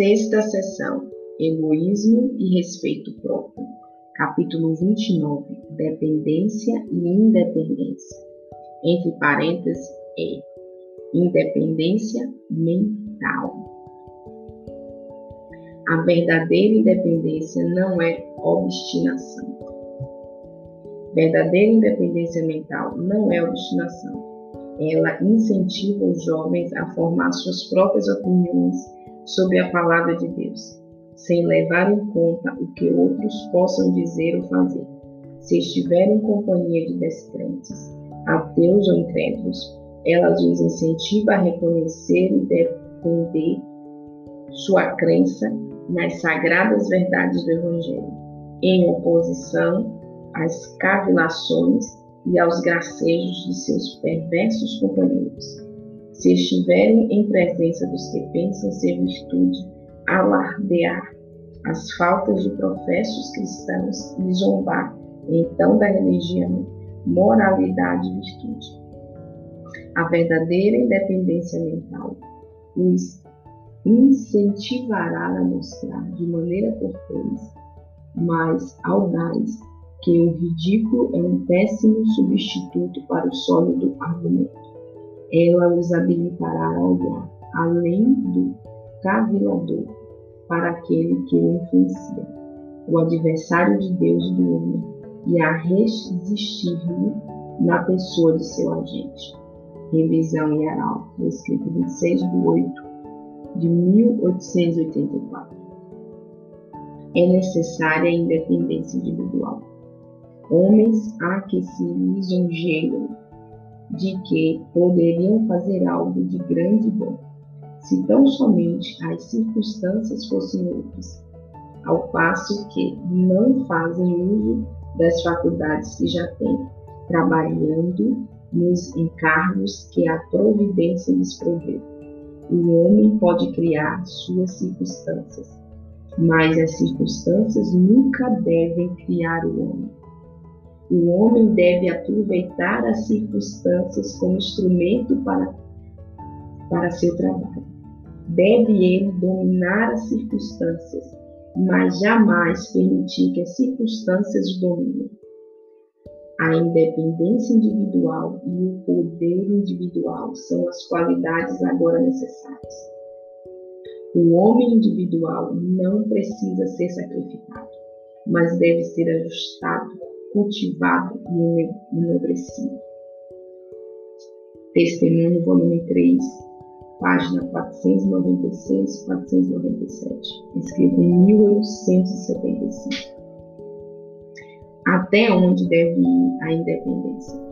Sexta sessão: Egoísmo e respeito próprio. Capítulo 29: Dependência e independência. Entre parênteses, é independência mental. A verdadeira independência não é obstinação. Verdadeira independência mental não é obstinação. Ela incentiva os jovens a formar suas próprias opiniões sobre a palavra de Deus, sem levar em conta o que outros possam dizer ou fazer. Se estiverem em companhia de descrentes, ateus ou incrédulos, ela os incentiva a reconhecer e defender sua crença nas sagradas verdades do Evangelho, em oposição às cavilações e aos gracejos de seus perversos companheiros. Se estiverem em presença dos que pensam ser virtude, alardear as faltas de professos cristãos e zombar então da religião, moralidade e virtude. A verdadeira independência mental os incentivará a mostrar de maneira cortês, mas audaz, que o ridículo é um péssimo substituto para o sólido argumento. Ela os habilitará a olhar além do cavilador para aquele que o influencia, o adversário de Deus e do homem, e a resistir-lhe na pessoa de seu agente. Revisão em Arauto, escrito 26 de 8 de 1884. É necessária a independência individual Homens há que se lisonjeiam de que poderiam fazer algo de grande bom, se tão somente as circunstâncias fossem outras, ao passo que não fazem uso das faculdades que já têm, trabalhando nos encargos que a providência lhes proveu. O homem pode criar suas circunstâncias, mas as circunstâncias nunca devem criar o homem. O homem deve aproveitar as circunstâncias como instrumento para, para seu trabalho. Deve ele dominar as circunstâncias, mas jamais permitir que as circunstâncias dominem. A independência individual e o poder individual são as qualidades agora necessárias. O homem individual não precisa ser sacrificado, mas deve ser ajustado cultivado e enobrecido. Testemunho, volume 3, página 496 497, escrito em 1875. Até onde deve ir a independência?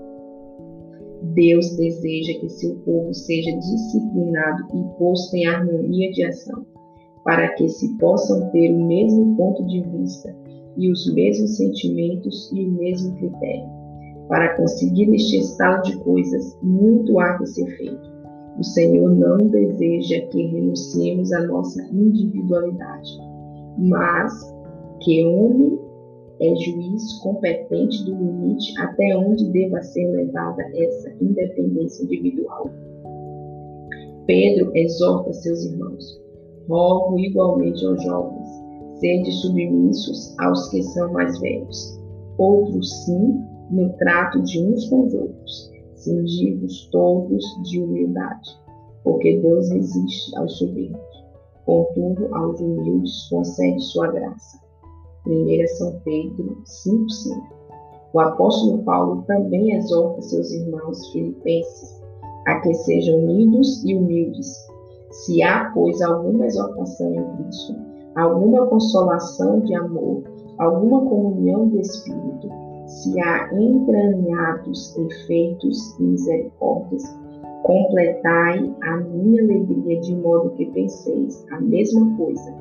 Deus deseja que seu povo seja disciplinado e posto em harmonia de ação, para que se possam ter o mesmo ponto de vista e os mesmos sentimentos e o mesmo critério. Para conseguir este estado de coisas, muito há que ser feito. O Senhor não deseja que renunciemos à nossa individualidade, mas que homem é juiz competente do limite até onde deva ser levada essa independência individual. Pedro exorta seus irmãos: rogo igualmente aos jovens sede submissos aos que são mais velhos. Outros sim, no trato de uns com os outros, cingidos todos de humildade, porque Deus resiste aos soberbos, contudo aos humildes concede sua graça. 1 São Pedro 5,5 O apóstolo Paulo também exorta seus irmãos filipenses a que sejam unidos e humildes. Se há, pois, alguma exortação em Cristo, alguma consolação de amor, alguma comunhão do Espírito, se há entranhados efeitos e misericórdias, completai a minha alegria de modo que penseis a mesma coisa,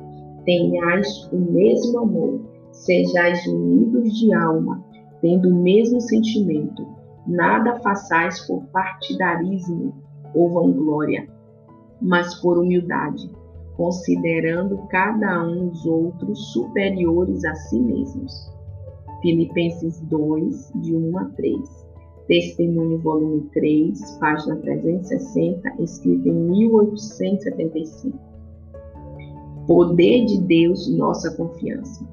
tenhais o mesmo amor, sejais unidos de alma, tendo o mesmo sentimento, nada façais por partidarismo ou vanglória, mas por humildade considerando cada um os outros superiores a si mesmos. Filipenses 2, de 1 a 3. Testemunho, volume 3, página 360, escrito em 1875. Poder de Deus, nossa confiança.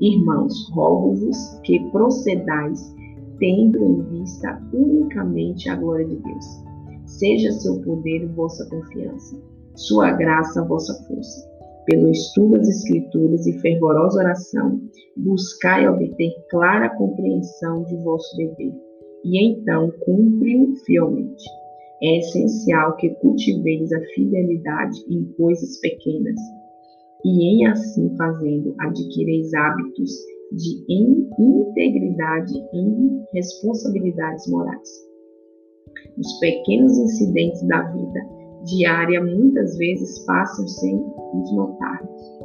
Irmãos, rogo-vos que procedais tendo em vista unicamente a glória de Deus. Seja seu poder vossa confiança, sua graça vossa força. Pelo estudo das Escrituras e fervorosa oração, buscai obter clara compreensão de vosso dever, e então cumpre-o fielmente. É essencial que cultiveis a fidelidade em coisas pequenas, e em assim fazendo adquireis hábitos de integridade em responsabilidades morais. Os pequenos incidentes da vida diária muitas vezes passam sem os notarmos,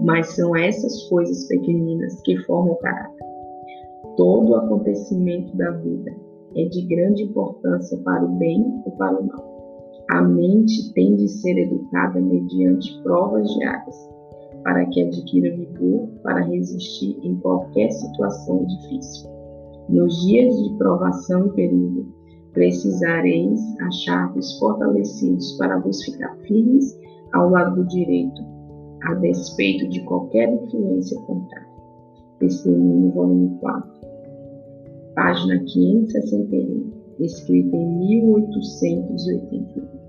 mas são essas coisas pequeninas que formam o caráter. Todo acontecimento da vida é de grande importância para o bem ou para o mal. A mente tem de ser educada mediante provas diárias, para que adquira vigor para resistir em qualquer situação difícil. Nos dias de provação e perigo, precisareis achar-vos fortalecidos para vos ficar firmes ao lado do direito, a despeito de qualquer influência contrária. Testemunho, volume 4, página 561, escrita em 1881.